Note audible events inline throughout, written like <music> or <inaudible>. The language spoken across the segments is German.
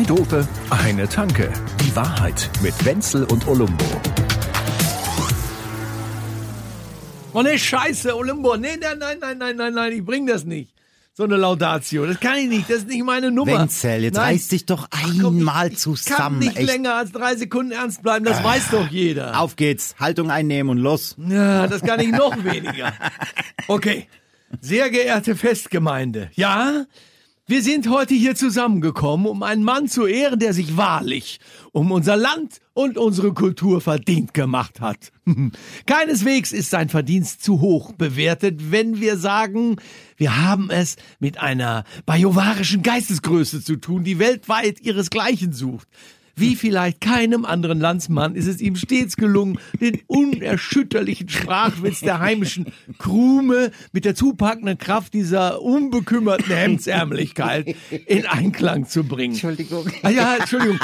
Zwei Dope, eine Tanke. Die Wahrheit mit Wenzel und Olumbo. Oh ne, scheiße, Olumbo. Nee, nein, nein, nein, nein, nein, nein, ich bring das nicht. So eine Laudatio. Das kann ich nicht, das ist nicht meine Nummer. Wenzel, jetzt Nein. reiß dich doch Ach, komm, einmal ich, ich zusammen. kann nicht echt. länger als drei Sekunden ernst bleiben, das weiß doch jeder. Auf geht's. Haltung einnehmen und los. Ja, das kann ich noch weniger. <laughs> Okay. Sehr geehrte Festgemeinde. Ja, wir sind heute hier zusammengekommen, um einen Mann zu ehren, der sich wahrlich um unser Land und unsere Kultur verdient gemacht hat. <laughs> Keineswegs ist sein Verdienst zu hoch bewertet, wenn wir sagen, wir haben es mit einer bajovarischen Geistesgröße zu tun, die weltweit ihresgleichen sucht. Wie vielleicht keinem anderen Landsmann ist es ihm stets gelungen, den unerschütterlichen Sprachwitz der heimischen Krume mit der zupackenden Kraft dieser unbekümmerten Hemdsärmlichkeit in Einklang zu bringen. Entschuldigung. Ah ja, Entschuldigung.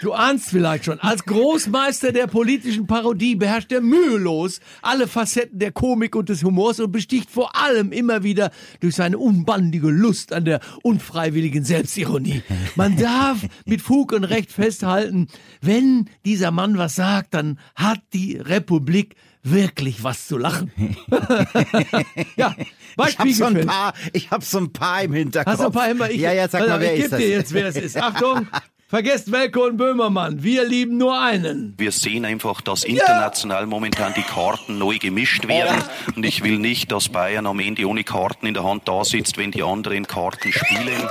Du ahnst vielleicht schon, als Großmeister der politischen Parodie beherrscht er mühelos alle Facetten der Komik und des Humors und besticht vor allem immer wieder durch seine unbandige Lust an der unfreiwilligen Selbstironie. Man darf mit Fug und Recht festhalten, wenn dieser Mann was sagt, dann hat die Republik wirklich was zu lachen. <laughs> ja, bei Ich hab so ein paar, ich hab so ein paar im Hinterkopf. Hast du ein paar immer? Ich, ja, ja, sag Pass mal, wer ich ist geb das? dir jetzt, wer es ist. <laughs> Achtung, vergesst Welko und Böhmermann. Wir lieben nur einen. Wir sehen einfach, dass international momentan die Karten neu gemischt werden. Und ich will nicht, dass Bayern am Ende ohne Karten in der Hand da sitzt, wenn die anderen Karten spielen. <laughs>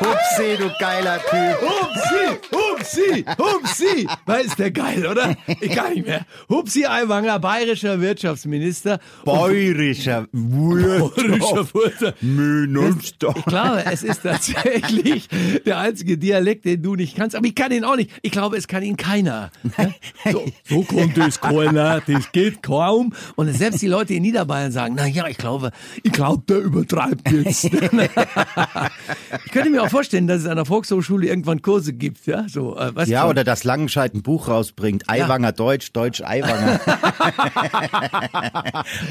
Hupsi, du geiler Typ. Hupsi, Hupsi, Hupsi. Weil ist der geil, oder? Ich kann nicht mehr. Hupsi Aiwanger, bayerischer Wirtschaftsminister. Bayerischer Wirtschafts- Minister. Ich glaube, es ist tatsächlich der einzige Dialekt, den du nicht kannst. Aber ich kann ihn auch nicht. Ich glaube, es kann ihn keiner. So, so kommt es keiner, das geht kaum. Und selbst die Leute in Niederbayern sagen, na ja, ich glaube, ich glaube, der übertreibt jetzt. <laughs> ich könnte mir auch vorstellen, dass es an der Volkshochschule irgendwann Kurse gibt, ja, so, äh, weißt Ja, du, oder dass Langenscheid ein Buch rausbringt. Eiwanger Deutsch, Deutsch Eiwanger.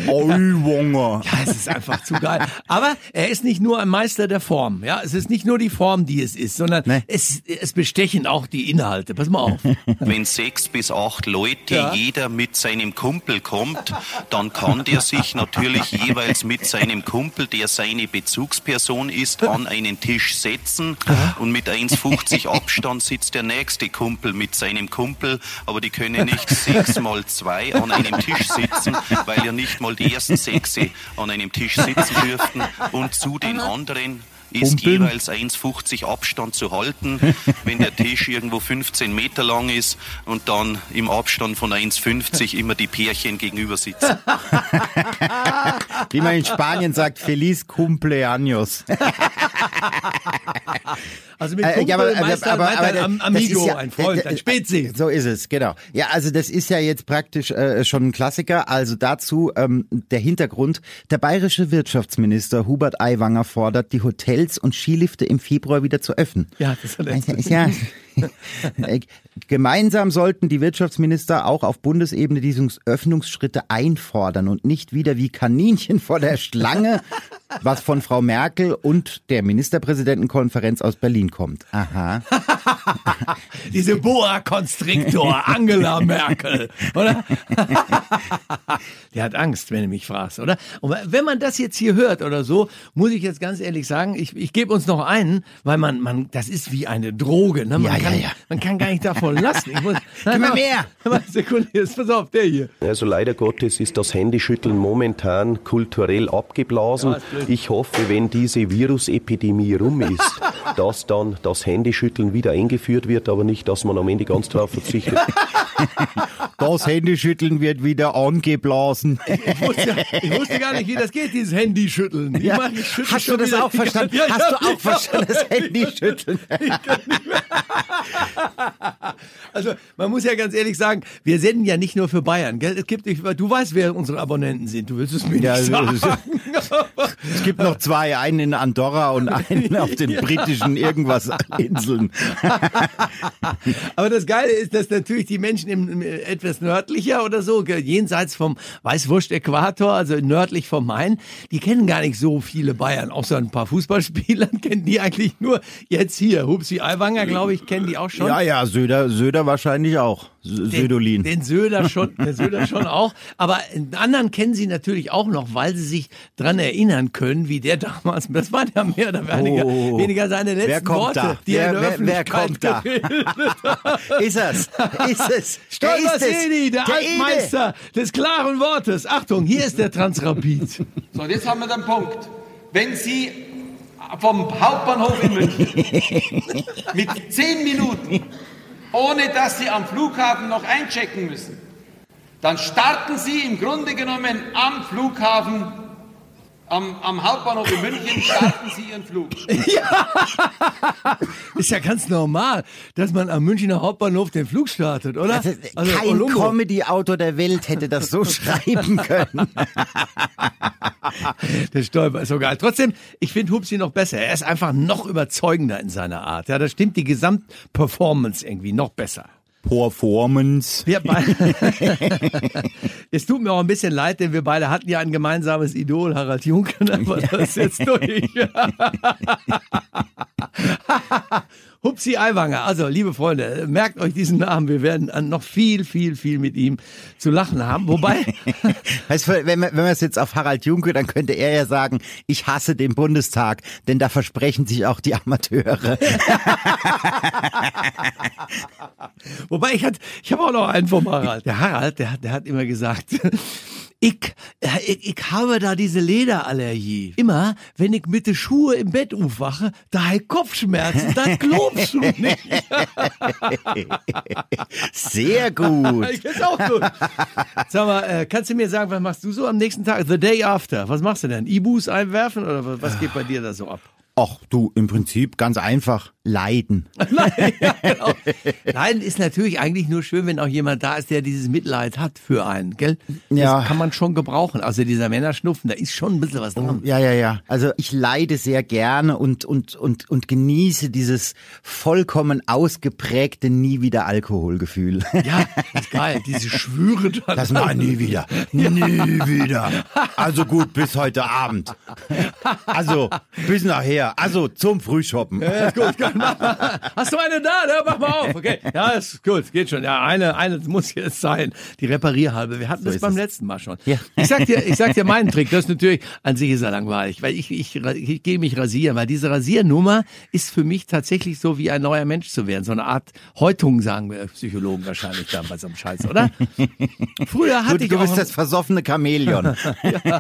Eiwanger. <laughs> Ja, es ist einfach zu geil. Aber er ist nicht nur ein Meister der Form. Ja, es ist nicht nur die Form, die es ist, sondern Nee. es, es bestechen auch die Inhalte. Pass mal auf. <laughs> Wenn sechs bis acht Leute Ja. jeder mit seinem Kumpel kommt, dann kann der sich natürlich jeweils mit seinem Kumpel, der seine Bezugsperson ist, an einen Tisch setzen und mit 1,50 Abstand sitzt der nächste Kumpel mit seinem Kumpel, aber die können nicht <laughs> sechs mal zwei an einem Tisch sitzen, weil ja nicht mal die ersten sechs an einem Tisch sitzen dürften und zu den anderen ist jeweils 1,50 Abstand zu halten, wenn der Tisch irgendwo 15 Meter lang ist und dann im Abstand von 1,50 immer die Pärchen gegenüber sitzen. <laughs> Wie man in Spanien sagt, Feliz Cumpleaños. <laughs> <laughs> Also mit Äh, ja, aber- aber- Meister, aber- meint aber ein Amigo, ja- ein Freund, äh, ein äh, Spezi. So ist es, genau. Ja, also das ist ja jetzt praktisch äh, schon ein Klassiker. Also dazu ähm, der Hintergrund. Der bayerische Wirtschaftsminister Hubert Aiwanger fordert, die Hotels und Skilifte im Februar wieder zu öffnen. Ja, das hat er ist ja, <laughs> Äh, Gemeinsam sollten die Wirtschaftsminister auch auf Bundesebene diese Öffnungsschritte einfordern und nicht wieder wie Kaninchen vor der Schlange, was von Frau Merkel und der Ministerpräsidentenkonferenz aus Berlin kommt. Aha. <laughs> Diese Boa Constrictor, Angela Merkel, oder? <laughs> Der hat Angst, wenn du mich fragst, oder? Und wenn man das jetzt hier hört oder so, muss ich jetzt ganz ehrlich sagen, ich, ich gebe uns noch einen, weil man, man, das ist wie eine Droge, ne? Man, Ja, ja, kann, ja. man kann gar nicht davon <laughs> lassen. Ich muss, Gib mir mehr. Mal Sekunde, jetzt pass auf, der hier. Also leider Gottes ist das Handyschütteln momentan kulturell abgeblasen. Ja. Ich hoffe, wenn diese Virusepidemie rum ist, <laughs> dass dann das Handyschütteln wieder eingeführt wird, aber nicht, dass man am Ende ganz drauf verzichtet. <laughs> Das Handyschütteln wird wieder angeblasen. <laughs> Ich wusste, ich wusste gar nicht, wie das geht, dieses Handyschütteln. Ich Ja. mach- ich Hast du das wieder auch verstanden? Ja, Hast du auch verstanden, das Handyschütteln? <laughs> Also man muss ja ganz ehrlich sagen, wir senden ja nicht nur für Bayern. Gell? Es gibt, du weißt, wer unsere Abonnenten sind. Du willst es mir Ja, nicht also- sagen. Es gibt noch zwei, einen in Andorra und und <laughs> einen auf den britischen irgendwas Inseln. Aber das Geile ist, dass natürlich die Menschen im, im, etwas nördlicher oder so, jenseits vom Weißwurst-Äquator, also nördlich vom Main, die kennen gar nicht so viele Bayern. Außer ein paar Fußballspielern <laughs> kennen die eigentlich nur jetzt hier. Hupsi Aiwanger, glaube ich, kennen die auch schon. Ja, ja, Söder, Söder wahrscheinlich auch. Sö- Södolin. Den Söder schon, den Söder schon <laughs> auch. Aber einen anderen kennen sie natürlich auch noch, weil sie sich dran erinnern können, wie der damals, das waren ja mehr oder weniger, Oh. weniger seine letzten Wer kommt Worte, da? die Wer- er in der wer- wer Öffentlichkeit kommt da? <laughs> ist es? Ist es? <laughs> Stolper Seni, der, Der Altmeister des klaren Wortes. Achtung, hier ist der Transrapid. So, und jetzt haben wir den Punkt. Wenn Sie vom Hauptbahnhof in München mit zehn Minuten, ohne dass Sie am Flughafen noch einchecken müssen, dann starten Sie im Grunde genommen am Flughafen, am, am Hauptbahnhof in München, starten Sie Ihren Flug. <laughs> Ist ja ganz normal, dass man am Münchner Hauptbahnhof den Flug startet, oder? Also, Also, kein. Comedy-Autor der Welt hätte das so <laughs> schreiben können. Der Stolper ist so geil. Trotzdem, ich finde Hupsi noch besser. Er ist einfach noch überzeugender in seiner Art. Ja, da stimmt die Gesamtperformance irgendwie noch besser. Performance. Wir beide. <laughs> es tut mir auch ein bisschen leid, denn wir beide hatten ja ein gemeinsames Idol, Harald Juncker, <laughs> aber das ist jetzt durch. <laughs> Hupsi Aiwanger. Also, liebe Freunde, merkt euch diesen Namen. Wir werden noch viel, viel, viel mit ihm zu lachen haben. Wobei, <laughs> Weißt du, wenn wir, wenn wir es jetzt auf Harald Junke, dann könnte er ja sagen, ich hasse den Bundestag, denn da versprechen sich auch die Amateure. <laughs> wobei ich hat, ich habe auch noch einen vom Harald. Der Harald, der, der hat immer gesagt, ich, äh, ich, ich habe da diese Lederallergie. Immer, wenn ich mit den Schuhe im Bett aufwache, da habe ich Kopfschmerzen, das glaubst du nicht. <laughs> Sehr gut. <laughs> Ich find's auch gut. Sag mal, äh, kannst du mir sagen, was machst du so am nächsten Tag? The day after. Was machst du denn? Ibus einwerfen oder was geht bei dir da so ab? Ach du, im Prinzip ganz einfach. Leiden. Nein, <laughs> ja, genau. Leiden ist natürlich eigentlich nur schön, wenn auch jemand da ist, der dieses Mitleid hat für einen, gell? Ja. Das kann man schon gebrauchen. Also dieser Männerschnupfen, da ist schon ein bisschen was dran. Ja, ja, ja. Also ich leide sehr gerne und, und, und, und genieße dieses vollkommen ausgeprägte nie wieder Alkoholgefühl. Ja, ist geil. Diese Schwüre dann. Das nein, nie wieder. Nie wieder. Also gut, bis heute Abend. Also, bis nachher. Also zum Frühshoppen. Ja, ist gut, gut. Hast du eine da? Ja, mach mal auf. Okay. Ja, ist gut, geht schon. Ja, eine, eine muss jetzt sein. Die Reparierhalbe. Wir hatten das ist beim es. letzten Mal schon. Ja. Ich sag dir, ich sag dir meinen Trick. Das ist natürlich, an sich ist er langweilig, weil ich, ich, ich gehe mich rasieren, weil diese Rasiernummer ist für mich tatsächlich so wie ein neuer Mensch zu werden. So eine Art Häutung, sagen wir Psychologen wahrscheinlich dann bei so einem Scheiß, oder? Früher hatte Du, ich du bist das versoffene Chamäleon. <laughs>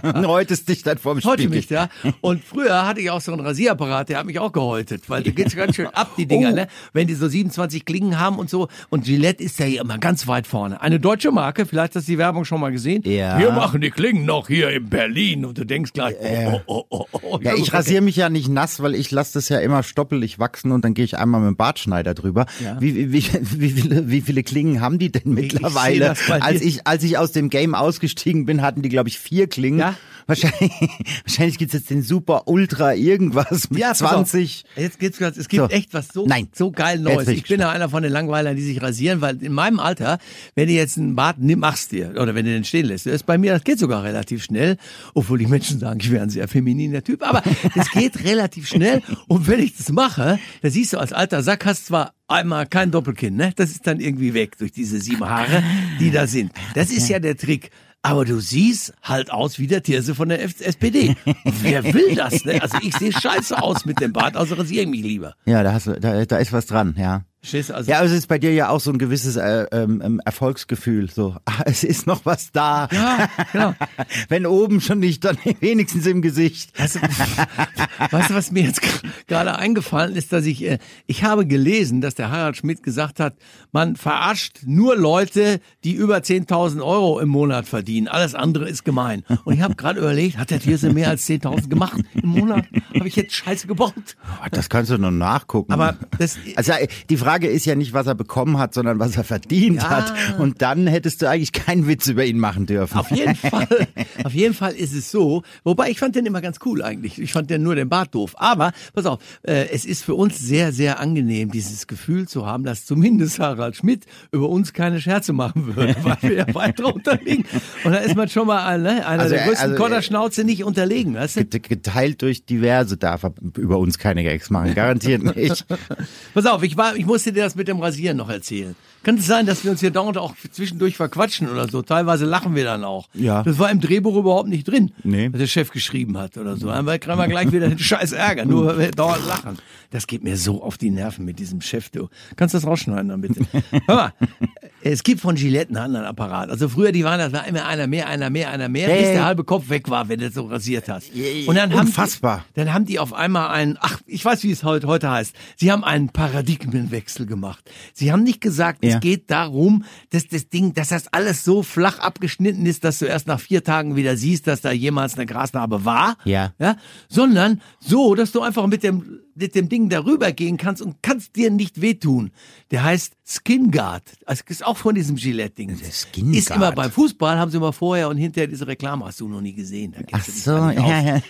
Und heute ist dich dann vorm Heute Spiegel. mich, ja. Und früher hatte ich auch so einen Rasierapparat, der hat mich auch gehäutet, weil da <laughs> geht's ganz schön ab, die Dinger, Oh. ne? Wenn die so 27 Klingen haben und so. Und Gillette ist ja hier immer ganz weit vorne. Eine deutsche Marke, vielleicht hast du die Werbung schon mal gesehen. Ja. Wir machen die Klingen noch hier in Berlin. Und du denkst gleich, oh, oh, oh, oh, oh. Ja, ich rasiere mich ja nicht nass, weil ich lasse das ja immer stoppelig wachsen und dann gehe ich einmal mit dem Bartschneider drüber. Ja. Wie, wie, wie, viele, wie viele Klingen haben die denn Ich- ich mittlerweile? dir. als ich als ich aus dem Game ausgestiegen bin, hatten die glaube ich vier Klingen. Ja. Wahrscheinlich, <laughs> wahrscheinlich gibt's jetzt den Super Ultra irgendwas mit Ja, pass auf. 20. Jetzt geht's grad, es gibt So. echt was so, Nein. so geil Neues. ich Ich bin ja einer von den Langweilern, die sich rasieren, weil in meinem Alter, wenn du jetzt einen Bart nimm, machst dir, oder wenn du den stehen lässt, das ist bei mir, das geht sogar relativ schnell, obwohl die Menschen sagen, ich wäre ein sehr femininer Typ, aber <laughs> es geht relativ schnell und wenn ich das mache, da siehst du als alter Sack hast zwar einmal kein Doppelkinn, ne? Das ist dann irgendwie weg durch diese sieben Haare, die da sind. Das ist ja der Trick. Aber du siehst halt aus wie der Tirse von der SPD. Wer will das, ne? Also ich sehe scheiße aus mit dem Bart, also rasiere ich mich lieber. Ja, da hast du, da, da ist was dran, ja. Also, Ja, also es ist bei dir ja auch so ein gewisses äh, ähm, ähm, Erfolgsgefühl. So, <laughs> ah, es ist noch was da. Ja, genau. <laughs> Wenn oben schon nicht, dann <laughs> wenigstens im Gesicht. Weißt du, weißt du, was mir jetzt gerade eingefallen ist, dass ich, äh, ich habe gelesen, dass der Harald Schmidt gesagt hat, man verarscht nur Leute, die über 10.000 Euro im Monat verdienen. Alles andere ist gemein. Und ich habe gerade überlegt, hat der Thierse mehr als 10.000 gemacht im Monat? Habe ich jetzt Scheiße gebaut? Das kannst du noch nachgucken. Aber das- also äh, die Frage ist ja nicht, was er bekommen hat, sondern was er verdient Ja. hat. Und dann hättest du eigentlich keinen Witz über ihn machen dürfen. Auf jeden <laughs> Fall, auf jeden Fall ist es so. Wobei ich fand den immer ganz cool eigentlich. Ich fand den nur den Bart doof. Aber pass auf, äh, es ist für uns sehr, sehr angenehm, dieses Gefühl zu haben, dass zumindest Harald Schmidt über uns keine Scherze machen würde, <laughs> weil wir ja weit drunter liegen. Und da ist man schon mal ne, einer Also, der größten also, äh, Kodderschnauze nicht unterlegen. Weißt du? Get- Geteilt durch diverse darf er über uns keine Gags machen. Garantiert nicht. <laughs> Pass auf, ich war, ich musste dir das mit dem Rasieren noch erzählen. Kann es sein, dass wir uns hier dauernd auch zwischendurch verquatschen oder so? Teilweise lachen wir dann auch. Ja. Das war im Drehbuch überhaupt nicht drin, Nee. was der Chef geschrieben hat oder so. Dann kriegen wir gleich wieder den scheiß Ärger, nur <laughs> dauernd lachen. Das geht mir so auf die Nerven mit diesem Chef, du. Kannst du das rausschneiden dann bitte? <laughs> Hör mal, es gibt von Gillette einen anderen Apparat. Also früher, die waren, das war immer einer mehr, einer mehr, einer mehr, bis Hey. der halbe Kopf weg war, wenn du so rasiert hast. Und dann haben Unfassbar. Die, dann haben die auf einmal einen, ach, ich weiß, wie es heute, heute heißt. Sie haben einen Paradigmenwechsel gemacht. Sie haben nicht gesagt, Ja. es geht darum, dass das Ding, dass das alles so flach abgeschnitten ist, dass du erst nach vier Tagen wieder siehst, dass da jemals eine Grasnarbe war. Ja. Ja. Sondern so, dass du einfach mit dem, mit dem Ding darüber gehen kannst und kannst dir nicht wehtun. Der heißt Skin Guard. Das ist auch von diesem Gillette-Ding. Skin Ist immer beim Fußball, haben sie immer vorher und hinterher diese Reklame hast du noch nie gesehen. Ach so, ja, ja.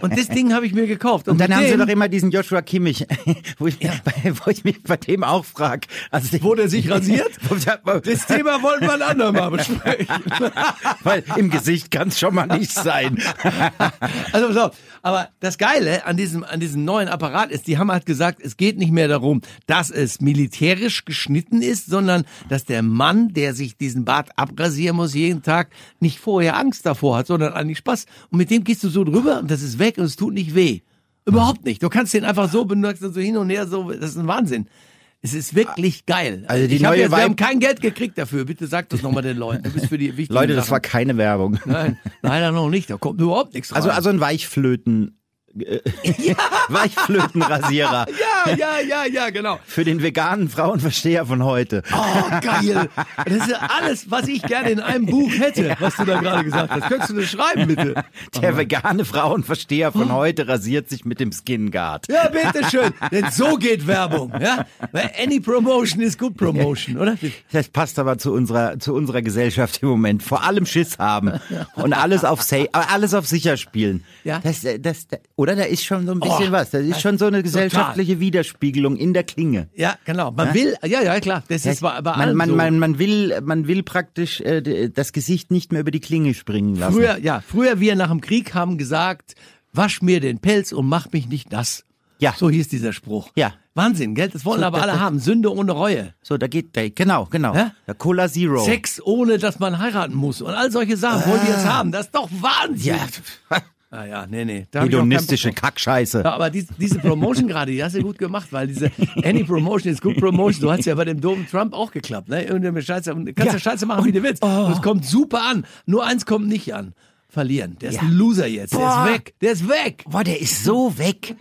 Und das Ding habe ich mir gekauft. Und dann mit haben sie doch immer diesen Joshua Kimmich, <laughs> wo ich, bei, wo ich mich bei dem auch frage. Also, Wo der sich <laughs> rasiert? das Thema wollten wir ein andermal <laughs> besprechen. Weil im Gesicht kann es schon mal nicht sein. Also auf. Aber das Geile an diesem, an diesem neuen Apparat ist, die haben halt gesagt, es geht nicht mehr darum, dass es militärisch geschnitten ist, sondern dass der Mann, der sich diesen Bart abrasieren muss jeden Tag, nicht vorher Angst davor hat, sondern eigentlich Spaß. Und mit dem gehst du so drüber und das ist weg und es tut nicht weh. Überhaupt nicht. Du kannst den einfach so benutzen, so hin und her, so, das ist ein Wahnsinn. Es ist wirklich geil. Also die ich hab neue jetzt, wir haben kein Geld gekriegt dafür. Bitte sag das nochmal den Leuten. Du bist für die wichtigen Leute, das Sachen. war keine Werbung. Nein, leider noch nicht. Da kommt überhaupt nichts rein. Also, also ein Weichflöten, <laughs> äh, Weichflötenrasierer <laughs> ja, ja, ja, ja, genau. für den veganen Frauenversteher von heute. Oh, geil. Das ist ja alles, was ich gerne in einem Buch hätte, was du da gerade gesagt hast. Könntest du das schreiben, bitte? Der vegane Frauenversteher von heute rasiert sich mit dem Skin Guard. Ja, bitteschön. Denn so geht Werbung. Ja? Weil any promotion is good promotion, oder? Das passt aber zu unserer, zu unserer Gesellschaft im Moment. Vor allem Schiss haben und alles auf safe, alles auf sicher spielen. Ja. Das, das, oder da ist schon so ein bisschen Oh, was. Das ist schon so eine gesellschaftliche Widerspiegelung in der Klinge. Ja, genau. Man will, ja, ja, klar. Das ist bei, man, man, so. man, man will, man will praktisch äh, das Gesicht nicht mehr über die Klinge springen lassen. Früher, ja, früher wir nach dem Krieg haben gesagt, wasch mir den Pelz und mach mich nicht nass. Ja. So hieß dieser Spruch. Ja. Wahnsinn, gell? Das wollen So, aber das- alle das- haben. Sünde ohne Reue. So, da geht, da, genau, genau. Hä? Der Cola Zero. Sex ohne, dass man heiraten muss. Und all solche Sachen wollen die jetzt haben. Das ist doch Wahnsinn. Ja, Ah ja, nee, nee. Da hedonistische. Kackscheiße. Ja, aber dies, diese Promotion gerade, die hast du gut gemacht, weil diese Any Promotion is good Promotion. Du hast ja bei dem dummen Trump auch geklappt, ne? Irgendeine Scheiße, du kannst ja, Ja. Scheiße machen, wie du willst. Und es kommt super an. Nur eins kommt nicht an. Verlieren. Der ist Ja. ein Loser jetzt. Der Boah. ist weg. Der ist weg. Boah, der ist so weg.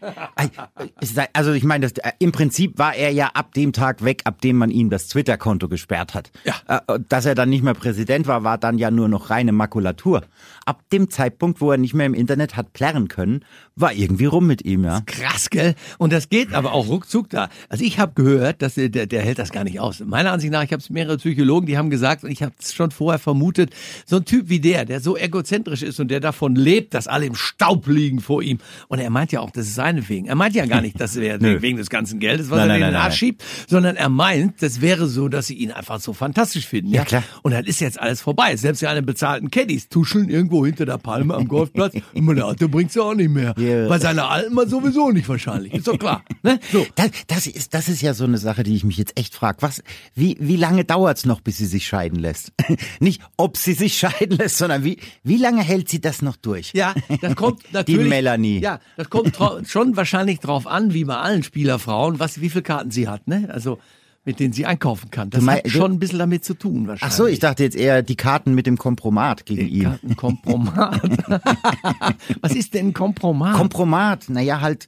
Also ich meine, das, äh, im Prinzip war er ja ab dem Tag weg, ab dem man ihm das Twitter-Konto gesperrt hat. Ja. Äh, Dass er dann nicht mehr Präsident war, war dann ja nur noch reine Makulatur. Ab dem Zeitpunkt, wo er nicht mehr im Internet hat plärren können, war irgendwie rum mit ihm, ja. Krass, gell? Und das geht aber auch ruckzuck da. Also ich habe gehört, dass der, der, der hält das gar nicht aus. Meiner Ansicht nach, ich habe es mehrere Psychologen, die haben gesagt, und ich habe es schon vorher vermutet, so ein Typ wie der, der so egozentrisch ist und der davon lebt, dass alle im Staub liegen vor ihm. Und er meint ja auch, das ist seinetwegen. Er meint ja gar nicht, dass er <laughs> wegen des ganzen Geldes, was Nein, er in den Arsch schiebt, sondern er meint, das wäre so, dass sie ihn einfach so fantastisch finden. Ja, klar. Und dann ist jetzt alles vorbei. Selbst die einen bezahlten Caddies tuscheln irgendwo hinter der Palme am Golfplatz und meine Alte bringt's ja auch nicht mehr. Ja. Bei seiner Alten mal sowieso nicht wahrscheinlich. Ist doch klar. Ne? So. Das, das, ist, das ist ja so eine Sache, die ich mich jetzt echt frage. Was, wie, wie lange dauert's noch, bis sie sich scheiden lässt? <laughs> Nicht, ob sie sich scheiden lässt, sondern wie, wie lange hält sie das noch durch? Ja, das kommt <laughs> natürlich. Melanie. Ja, das kommt schon wahrscheinlich drauf an, wie bei allen Spielerfrauen, was, wie viele Karten sie hat, ne? Also, mit denen sie einkaufen kann. Das mein- hat schon ein bisschen damit zu tun, wahrscheinlich. Ach so, ich dachte jetzt eher die Karten mit dem Kompromat gegen ihn. Kartenkompromat. <laughs> was ist denn ein Kompromat? Kompromat, naja, halt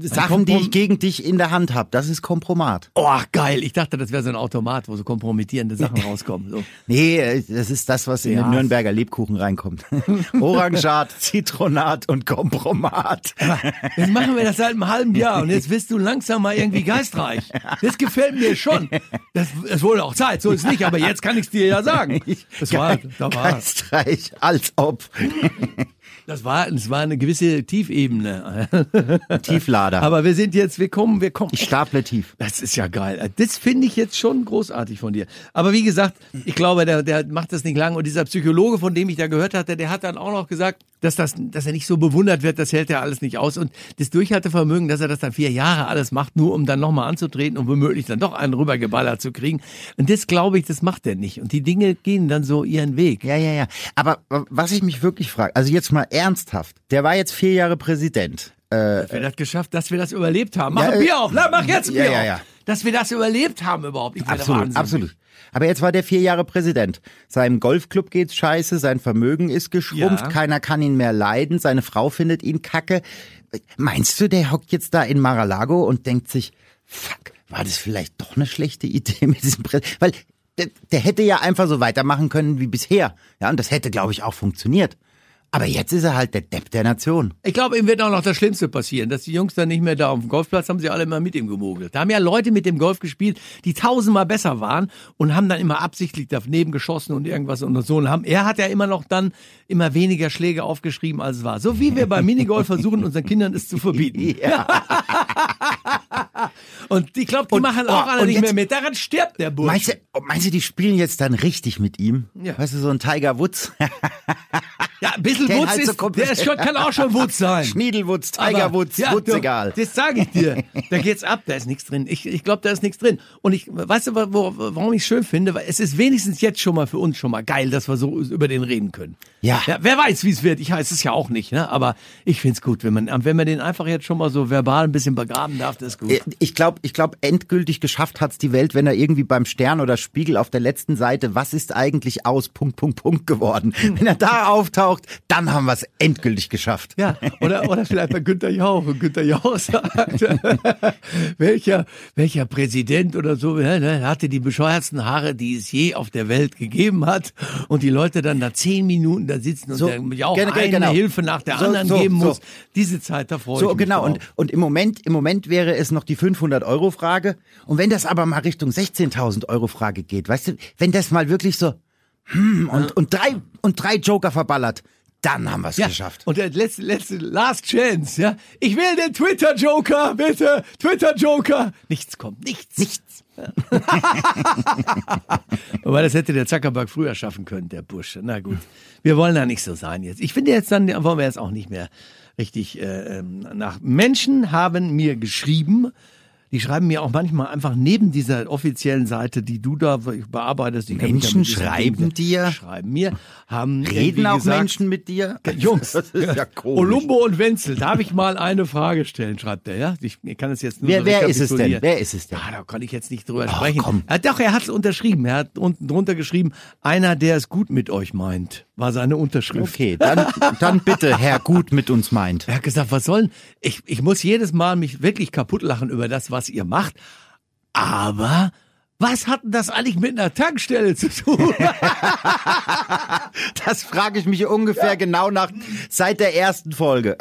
Sachen, die ich gegen dich in der Hand habe. Das ist Kompromat. Oh, geil. Ich dachte, das wäre so ein Automat, wo so kompromittierende Sachen rauskommen. So. <laughs> Nee, äh, das ist das, was in Ja. den Nürnberger Lebkuchen reinkommt. <laughs> Orangat, <laughs> Zitronat und Kompromat. Jetzt machen wir das seit einem halben Jahr und jetzt bist du langsam mal irgendwie geistreich. Das gefällt mir schon. Das, es wurde auch Zeit, so ist nicht, aber jetzt kann ich es dir ja sagen. Das war, da war, Geistreich, als ob. Das war, das war eine gewisse Tiefebene. <laughs> Tieflader. Aber wir sind jetzt, wir kommen, wir kommen. ich staple tief. Das ist ja geil. Das finde ich jetzt schon großartig von dir. Aber wie gesagt, ich glaube, der, der macht das nicht lang. Und dieser Psychologe, von dem ich da gehört hatte, der hat dann auch noch gesagt, dass, das, dass er nicht so bewundert wird, das hält er alles nicht aus. Und das Durchhaltevermögen, dass er das dann vier Jahre alles macht, nur um dann nochmal anzutreten und womöglich dann doch einen rübergeballert zu kriegen. Und das glaube ich, das macht er nicht. Und die Dinge gehen dann so ihren Weg. Ja, ja, ja. Aber was ich mich wirklich frage, also jetzt mal ernsthaft, der war jetzt vier Jahre Präsident. Dass wir das geschafft, dass wir das überlebt haben. Mach Ja, ein äh, Bier auf, Na, mach jetzt ein ja, Bier ja, auf. ja. Dass wir das überlebt haben überhaupt. Ich Absolut, absolut. Aber jetzt war der vier Jahre Präsident. Seinem Golfclub geht's scheiße, sein Vermögen ist geschrumpft, Ja. keiner kann ihn mehr leiden, seine Frau findet ihn kacke. Meinst du, der hockt jetzt da in Mar-a-Lago und denkt sich, fuck, war das vielleicht doch eine schlechte Idee mit diesem Präsident? Weil der, der hätte ja einfach so weitermachen können wie bisher. Ja, und das hätte, glaube ich, auch funktioniert. Aber jetzt ist er halt der Depp der Nation. Ich glaube, ihm wird auch noch das Schlimmste passieren, dass die Jungs dann nicht mehr da auf dem Golfplatz haben sie alle immer mit ihm gemogelt. Da haben ja Leute mit dem Golf gespielt, die tausendmal besser waren und haben dann immer absichtlich daneben geschossen und irgendwas und so. Und haben, er hat ja immer noch dann immer weniger Schläge aufgeschrieben, als es war. So wie wir beim Minigolf versuchen, unseren Kindern es zu verbieten. <laughs> <laughs> Und ich glaube, die Und- machen auch oh, alle nicht jetzt- mehr mit. Daran stirbt der Bursch. Meinst du, oh, meinst du, die spielen jetzt dann richtig mit ihm? Ja. Weißt du, so ein Tiger Woods? <laughs> Ja, ein bisschen Wutz halt ist, der ist schon, kann auch schon Wutz <laughs> sein. Schniedelwutz, Tiger Aber- Woods, ja, du, egal. Das sage ich dir. Da geht's ab, da ist nichts drin. Ich, ich glaube, da ist nichts drin. Und ich, weißt du, wo, warum ich schön finde? Weil es ist wenigstens jetzt schon mal für uns schon mal geil, dass wir so über den reden können. Ja. wer weiß, wie es wird. Ich weiß es ja auch nicht, ne? Aber ich find's gut, wenn man, wenn man den einfach jetzt schon mal so verbal ein bisschen begraben darf, das ist gut. Äh, Ich glaube, ich glaub, endgültig geschafft hat's die Welt, wenn er irgendwie beim Stern oder Spiegel auf der letzten Seite, was ist eigentlich aus, Punkt, Punkt, Punkt geworden. <laughs> Wenn er da auftaucht, dann haben wir's endgültig geschafft. Ja, oder, oder vielleicht bei Günter Jauch. Und Günter Jauch sagt, <laughs> welcher, welcher Präsident oder so ne, ne, hatte die bescheuertsten Haare, die es je auf der Welt gegeben hat. Und die Leute dann da zehn Minuten da sitzen und So, der Jauch genau, eine genau. Hilfe nach der So, anderen so, geben so. muss. Diese Zeit, da freue ich So, mich genau. drauf. Und, und im Moment, im Moment wäre es noch die 500-Euro-Frage. Und wenn das aber mal Richtung 16.000 Euro-Frage geht, weißt du, wenn das mal wirklich so, hm, und, und drei, und drei Joker verballert, dann haben wir's ja, geschafft. und der letzte, letzte, Last Chance, ja. Ich will den Twitter-Joker, bitte, Twitter-Joker. Nichts kommt, nichts. Nichts. <laughs> Wobei das hätte der Zuckerberg früher schaffen können, der Busch. Na gut, wir wollen da nicht so sein jetzt. Ich finde jetzt dann, wollen wir jetzt auch nicht mehr richtig äh, ähm, nach. Menschen haben mir geschrieben, die schreiben mir auch manchmal einfach neben dieser offiziellen Seite, die du da bearbeitest. Die Menschen schreiben dir? Schreiben mir, haben Reden auch gesagt, Menschen mit dir? Jungs, <laughs> Das ist ja komisch. Olumbo und Wenzel, darf ich mal eine Frage stellen, schreibt er, ja? Ich, kann es jetzt nur Wer- so wer ist es denn? Wer ist es denn? Ah, da kann ich jetzt nicht drüber sprechen. komm. Er, doch, er hat es unterschrieben. Er hat unten drunter geschrieben, einer, der es gut mit euch meint, war seine Unterschrift. Okay, dann, dann bitte, Herr Gut mit uns meint. Er hat gesagt, was sollen, ich, ich muss jedes Mal mich wirklich kaputt lachen über das, was ihr macht, aber was hat denn das eigentlich mit einer Tankstelle zu tun? <laughs> Das frage ich mich ungefähr genau nach seit der ersten Folge.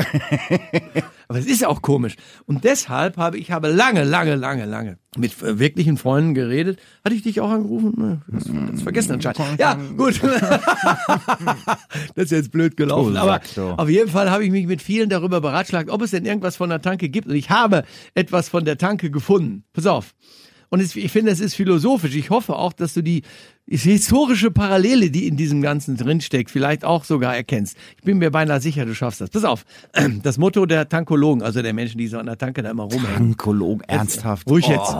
<laughs> Aber es ist auch komisch. Und deshalb habe ich habe lange, lange, lange, lange mit wirklichen Freunden geredet. Hatte ich dich auch angerufen? Das, das vergessen anscheinend. Ja, gut. <laughs> das ist jetzt blöd gelaufen. Aber auf jeden Fall habe ich mich mit vielen darüber beratschlagt, ob es denn irgendwas von der Tanke gibt. Und ich habe etwas von der Tanke gefunden. Pass auf. Und es, ich finde, es ist philosophisch. Ich hoffe auch, dass du die historische Parallele, die in diesem Ganzen drinsteckt, vielleicht auch sogar erkennst. Ich bin mir beinahe sicher, du schaffst das. Pass auf. <clears throat> Das Motto der Tankologen, also der Menschen, die so an der Tanke da immer rumhängen. Onkologen, ernsthaft. Ruhig Oh. jetzt.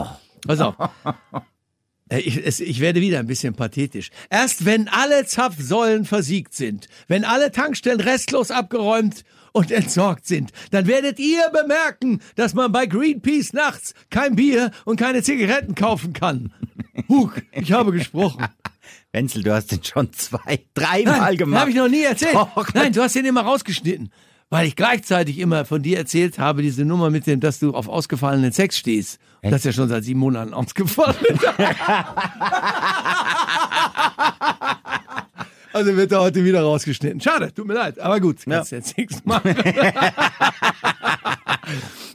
Pass auf. <laughs> Äh, Ich, es, ich werde wieder ein bisschen pathetisch. Erst wenn alle Zapfsäulen versiegt sind, wenn alle Tankstellen restlos abgeräumt und entsorgt sind, dann werdet ihr bemerken, dass man bei Greenpeace nachts kein Bier und keine Zigaretten kaufen kann. Hug, ich habe gesprochen. <laughs> Wenzel, du hast den schon zwei, dreimal gemacht. habe ich noch nie erzählt. Doch. Nein, du hast den immer rausgeschnitten. Weil ich gleichzeitig immer von dir erzählt habe, diese Nummer mit dem, dass du auf ausgefallenen Sex stehst. Das ist ja schon seit sieben Monaten ausgefallen. <laughs> <laughs> Also wird er heute wieder rausgeschnitten. Schade, tut mir leid. Aber gut, kannst jetzt nichts machen. <laughs>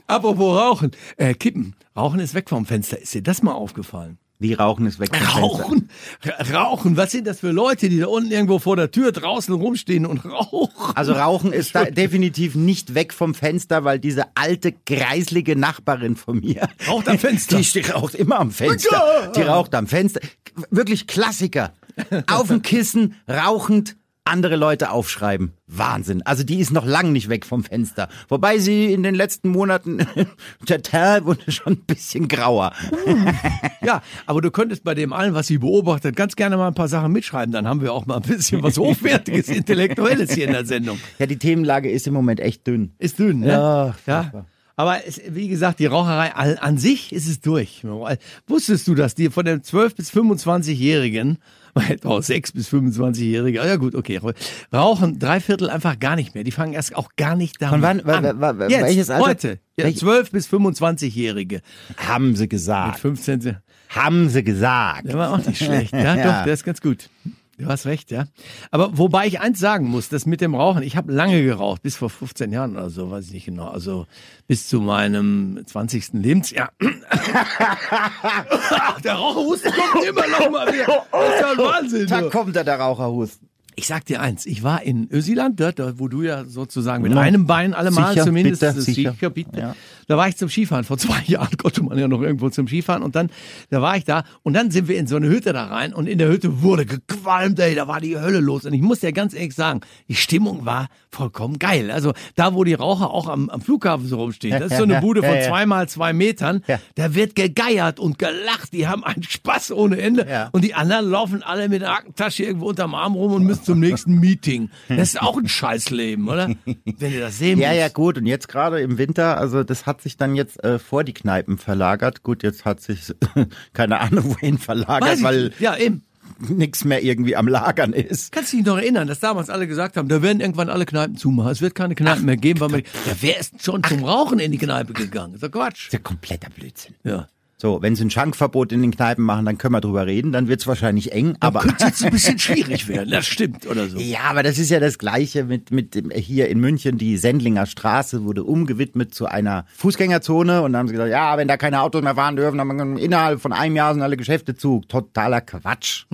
Apropos Rauchen. Äh, Kippen. Rauchen ist weg vom Fenster. Ist dir das mal aufgefallen? Wie Rauchen ist weg vom Fenster. Rauchen? Rauchen? Was sind das für Leute, die da unten irgendwo vor der Tür draußen rumstehen und rauchen? Also Rauchen ist da definitiv nicht weg vom Fenster, weil diese alte, greislige Nachbarin von mir. Raucht am <laughs> Fenster. Die raucht immer am Fenster. Die raucht am Fenster. Wirklich Klassiker. Auf dem Kissen, rauchend, andere Leute aufschreiben. Wahnsinn. Also die ist noch lang nicht weg vom Fenster. Wobei sie in den letzten Monaten, <laughs> der Teil wurde schon ein bisschen grauer. Ja, aber du könntest bei dem allen, was sie beobachtet, ganz gerne mal ein paar Sachen mitschreiben. Dann haben wir auch mal ein bisschen was <laughs> Hochwertiges, Intellektuelles hier in der Sendung. Ja, die Themenlage ist im Moment echt dünn. Ist dünn, ne? Ja, ja. Aber es, wie gesagt, die Raucherei an, an sich ist es durch. Wusstest du, dass die von den 12- bis 25-Jährigen, etwa 6- bis 25-Jährige, ja gut, okay, rauchen drei Viertel einfach gar nicht mehr. Die fangen erst auch gar nicht damit Von wann- wa- an. wa- wa- Jetzt, welches Alter? heute. Ja, Welch- 12- bis 25-Jährige. Haben sie Mit gesagt. 15. Haben sie gesagt. Der war auch nicht schlecht. Ja, <laughs> Ja. doch, der ist ganz gut. Du hast recht, ja. Aber wobei ich eins sagen muss, das mit dem Rauchen, ich habe lange geraucht, bis vor 15 Jahren oder so, weiß ich nicht genau. Also bis zu meinem 20. Lebensjahr. <laughs> Der Raucherhusten kommt immer noch mal wieder. Das ist ja ein Wahnsinn. Da kommt da der Raucherhusten. Ich sag dir eins, ich war in Ösiland, dort, wo du ja sozusagen mit einem Bein allemal Sicher, zumindest, bitte, das sicher. sicher, bitte. Ja. Da war ich zum Skifahren, vor zwei <laughs> Jahren konnte man ja noch irgendwo zum Skifahren und dann, da war ich da und dann sind wir in so eine Hütte da rein und in der Hütte wurde gequalmt, ey, da war die Hölle los und ich muss dir ganz ehrlich sagen, die Stimmung war vollkommen geil. Also da, wo die Raucher auch am, am Flughafen so rumstehen, das ist so eine <laughs> Bude von Ja, ja. zwei mal zwei Metern, Ja. da wird gegeiert und gelacht, die haben einen Spaß ohne Ende Ja. und die anderen laufen alle mit der Aktentasche irgendwo unterm Arm rum und müssen zum nächsten Meeting. Das ist auch ein Scheißleben, oder? Wenn ihr das sehen Ja, müsst. ja, gut. Und jetzt gerade im Winter, also das hat sich dann jetzt äh, vor die Kneipen verlagert. Gut, jetzt hat sich <laughs> keine Ahnung wohin verlagert, weil. Ja, eben. nichts mehr irgendwie am Lagern ist. Kannst du dich noch erinnern, dass damals alle gesagt haben, da werden irgendwann alle Kneipen zumachen. Es wird keine Kneipen mehr geben, weil man, ja, wer ist schon zum Rauchen in die Kneipe gegangen? Das ist doch Quatsch. Das ist ja kompletter Blödsinn. Ja. So, wenn sie ein Schankverbot in den Kneipen machen, dann können wir drüber reden. Dann wird's wahrscheinlich eng. Aber Könnte jetzt ein bisschen <laughs> schwierig werden, das stimmt, oder so. ja, aber das ist ja das Gleiche mit mit dem, hier in München. Die Sendlinger Straße wurde umgewidmet zu einer Fußgängerzone und dann haben sie gesagt, ja, wenn da keine Autos mehr fahren dürfen, dann innerhalb von einem Jahr sind alle Geschäfte zu. Totaler Quatsch.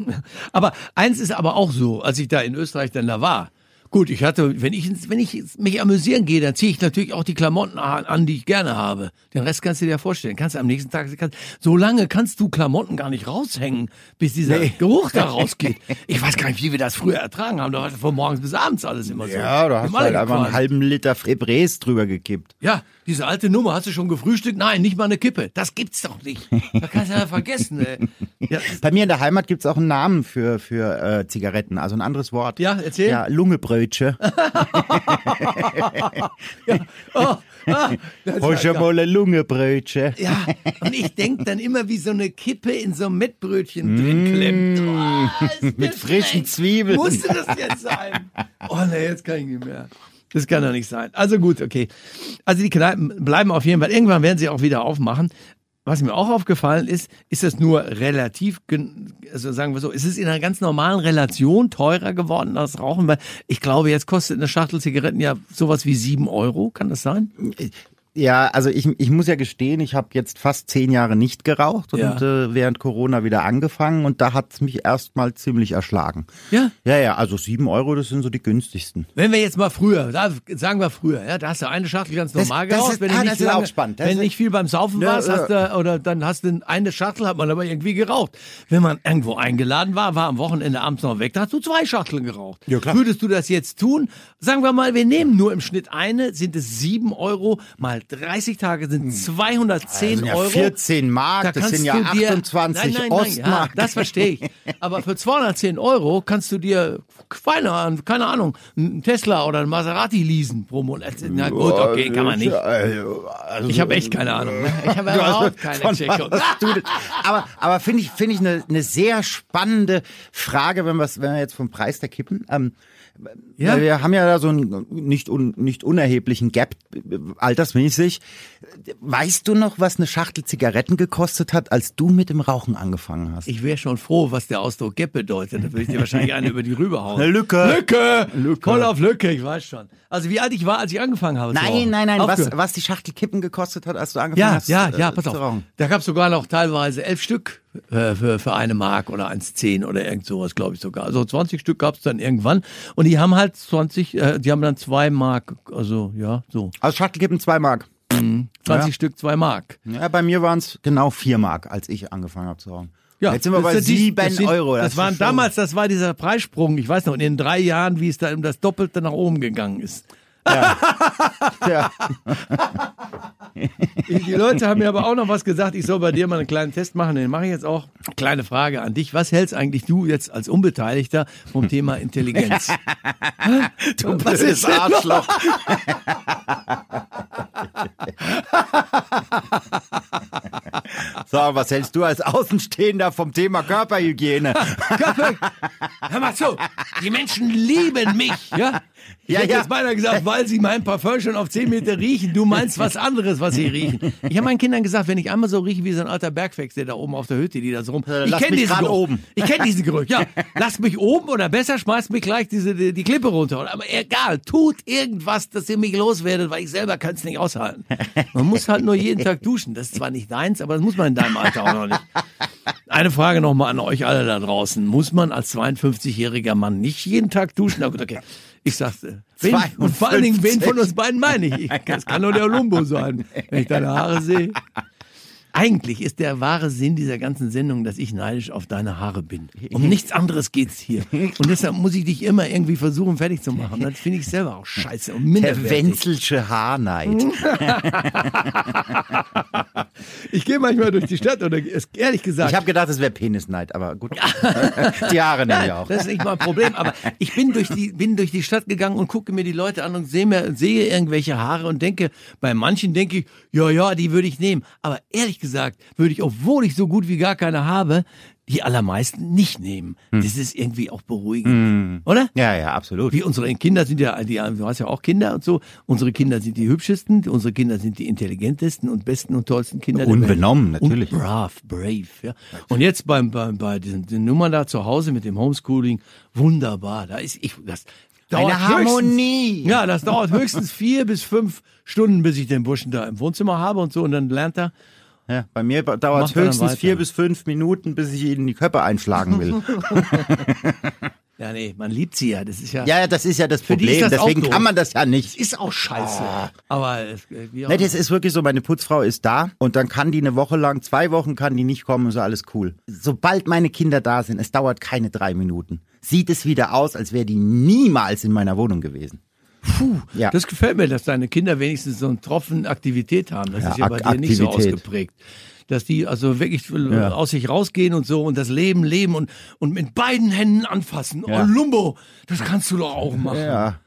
Aber eins ist aber auch so, als ich da in Österreich dann da war. Gut, ich hatte, wenn ich, wenn ich mich amüsieren gehe, dann ziehe ich natürlich auch die Klamotten an, die ich gerne habe. Den Rest kannst du dir ja vorstellen. Kannst du am nächsten Tag, kannst, so lange kannst du Klamotten gar nicht raushängen, bis dieser Geruch da <laughs> rausgeht. Ich weiß gar nicht, wie wir das früher ertragen haben. Da war von morgens bis abends alles immer so. Ja, du hast halt einfach einen halben Liter Febres drüber gekippt. Ja, diese alte Nummer, hast du schon gefrühstückt? Nein, nicht mal eine Kippe. Das gibt's doch nicht. Da kannst du ja vergessen. Ey. <laughs> Ja, Bei mir in der Heimat gibt's auch einen Namen für, für äh, Zigaretten, also ein anderes Wort. Ja, erzähl. Ja, Lungebrötche. <laughs> <laughs> oh, ah, schon geil. mal ein Lungebrötche. Ja, und ich denk dann immer, wie so eine Kippe in so einem Mettbrötchen drin klemmt. Oh, Mit frischen. Zwiebeln. Musste das jetzt sein? Oh ne, jetzt kann ich nicht mehr. Das kann doch nicht sein. Also gut, okay. Also die Kneipen bleiben auf jeden Fall. Irgendwann werden sie auch wieder aufmachen. Was mir auch aufgefallen ist, ist das nur relativ, also sagen wir so, ist es in einer ganz normalen Relation teurer geworden als Rauchen? Weil ich glaube, jetzt kostet eine Schachtel Zigaretten ja sowas wie sieben Euro. Kann das sein? Ja, also ich, ich muss ja gestehen, ich habe jetzt fast zehn Jahre nicht geraucht und Ja. äh, während Corona wieder angefangen und da hat's mich erstmal ziemlich erschlagen. Ja. Ja, ja, also sieben Euro, das sind so die günstigsten. Wenn wir jetzt mal früher, da- sagen wir früher, ja, da hast du eine Schachtel ganz Das- normal das geraucht, ist- wenn ah, nicht das ist lange, auch spannend. Das wenn ist- nicht viel beim Saufen Ja, warst, hast du, oder dann hast du eine Schachtel, hat man aber irgendwie geraucht. Wenn man irgendwo eingeladen war, war am Wochenende abends noch weg, da hast du zwei Schachteln geraucht. Ja, klar. Würdest du das jetzt tun? Sagen wir mal, wir nehmen nur im Schnitt eine, sind es sieben Euro mal mal, 30 Tage sind 210 Das sind ja Euro. 14 Mark, Da das sind ja du dir, 28 nein, nein, nein, Ostmark. Ja, das verstehe ich. Aber für 210 Euro kannst du dir, keine, Ahnung- keine Ahnung, einen Tesla oder einen Maserati leasen pro Monat. Na gut, okay, kann man nicht. Also, Ich habe echt keine Ahnung. Ne? Ich habe <laughs> überhaupt <laughs> keine Checkung. Aber, aber finde ich, finde ich eine, eine sehr spannende Frage, wenn, wenn wir jetzt vom Preis der Kippen, ähm, Ja. wir haben ja da so einen nicht, un, nicht unerheblichen Gap äh, altersmäßig. Weißt du noch, was eine Schachtel Zigaretten gekostet hat, als du mit dem Rauchen angefangen hast? Ich wäre schon froh, was der Ausdruck Gap bedeutet. Da würde ich dir wahrscheinlich eine über die Rübe hauen. Eine Lücke. Lücke! Lücke. Voll auf Lücke, ich weiß schon. Also wie alt ich war, als ich angefangen habe. zu Nein, nein, nein, was, was die Schachtel Kippen gekostet hat, als du angefangen Ja, hast ja, äh, ja, pass zu auf. Da gab es sogar noch teilweise elf Stück äh, für, für eine Mark oder 1,10 oder irgend sowas, glaube ich sogar. Also 20 Stück gab es dann irgendwann. Und die haben halt 20, äh, die haben dann zwei Mark, also ja, so. Also Schachtel Kippen zwei Mark. 20 Ja. Stück, zwei Mark. Ja, bei mir waren es genau vier Mark, als ich angefangen habe zu rauchen. Ja, Jetzt sind wir das bei sind die- sieben das sind, Euro. Das, ist waren damals, das war dieser Preissprung. Ich weiß noch, in den drei Jahren, wie es da um das Doppelte nach oben gegangen ist. Ja. <laughs> <laughs> Die Leute haben mir aber auch noch was gesagt, ich soll bei dir mal einen kleinen Test machen, den mache ich jetzt auch. Kleine Frage an dich. Was hältst eigentlich du jetzt als Unbeteiligter vom Thema Intelligenz? <laughs> Du blödes Arschloch. so, was hältst du als Außenstehender vom Thema Körperhygiene? Körper, hör mal zu, die Menschen lieben mich, ja? Ich Ja, hätte ja. jetzt beinahe gesagt, weil sie mein Parfum schon auf 10 Meter riechen. Du meinst was anderes, was sie riechen. Ich habe meinen Kindern gesagt, wenn ich einmal so rieche wie so ein alter Bergfex, der da oben auf der Hütte, die da so rum. Äh, Ich kenne diesen Geruch. oben. Ich kenne diesen Geruch. Ja, lasst mich oben oder besser schmeißt mich gleich diese, die, die Klippe runter. Aber egal, tut irgendwas, dass ihr mich loswerdet, weil ich selber kann es nicht aushalten. Man muss halt nur jeden Tag duschen. Das ist zwar nicht deins, aber das muss man in deinem Alter auch noch nicht. Eine Frage nochmal an euch alle da draußen. Muss man als 52-jähriger Mann nicht jeden Tag duschen? Na gut, okay. Ich sagte, wen, und vor allen Dingen, wen von uns beiden meine ich? das kann nur der Lumbo sein, wenn ich deine Haare sehe. Eigentlich ist der wahre Sinn dieser ganzen Sendung, dass ich neidisch auf deine Haare bin. Um <laughs> nichts anderes geht's hier. Und deshalb muss ich dich immer irgendwie versuchen, fertig zu machen. Das finde ich selber auch scheiße und Der. Wenzelsche Haarneid. <laughs> Ich gehe manchmal durch die Stadt oder ehrlich gesagt. Ich habe gedacht, es wäre Penisneid, aber gut. <laughs> Die Haare nehme ich auch. Das ist nicht mein Problem, aber ich bin durch die, bin durch die Stadt gegangen und gucke mir die Leute an und sehe mir, sehe irgendwelche Haare und denke, bei manchen denke ich, ja, ja, die würde ich nehmen. Aber ehrlich gesagt, würde ich, obwohl ich so gut wie gar keine habe, die allermeisten nicht nehmen. Das ist irgendwie auch beruhigend. Oder? Ja, ja, absolut. Wie unsere Kinder sind ja, die, du hast ja auch Kinder und so. Unsere Kinder sind die hübschesten, unsere Kinder sind die intelligentesten und besten und tollsten Kinder. Unbenommen, natürlich. Und brav, brave, ja. Und jetzt beim, beim, bei diesen, den Nummern da zu Hause mit dem Homeschooling, wunderbar. Da ist ich, das Eine Harmonie. Ja, das dauert höchstens vier bis fünf Stunden, bis ich den Burschen da im Wohnzimmer habe und so und dann lernt er. Ja, bei mir dauert es höchstens vier bis fünf Minuten, bis ich ihnen die Köpfe einschlagen will. <laughs> Ja, nee, man liebt sie ja. Das ist ja, ja, das ist ja das Problem. das Deswegen kann man das ja nicht. ist auch scheiße. Aber es, äh, wie auch Ne, das ist wirklich so, meine Putzfrau ist da und dann kann die eine Woche lang, zwei Wochen kann die nicht kommen und so alles cool. Sobald meine Kinder da sind, es dauert keine drei Minuten, sieht es wieder aus, als wäre die niemals in meiner Wohnung gewesen. Puh, Ja. das gefällt mir, dass deine Kinder wenigstens so einen Tropfen Aktivität haben. Das Ja, ist ja bei Ak- dir nicht so Aktivität. ausgeprägt. Dass die also wirklich Ja. aus sich rausgehen und so und das Leben leben und, und mit beiden Händen anfassen. Oh, Lumbo, das kannst du doch auch machen. Ja.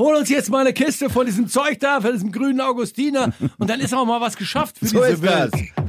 Hol uns jetzt mal eine Kiste von diesem Zeug da, von diesem grünen Augustiner <laughs> und dann ist auch mal was geschafft für So diese Welt. das.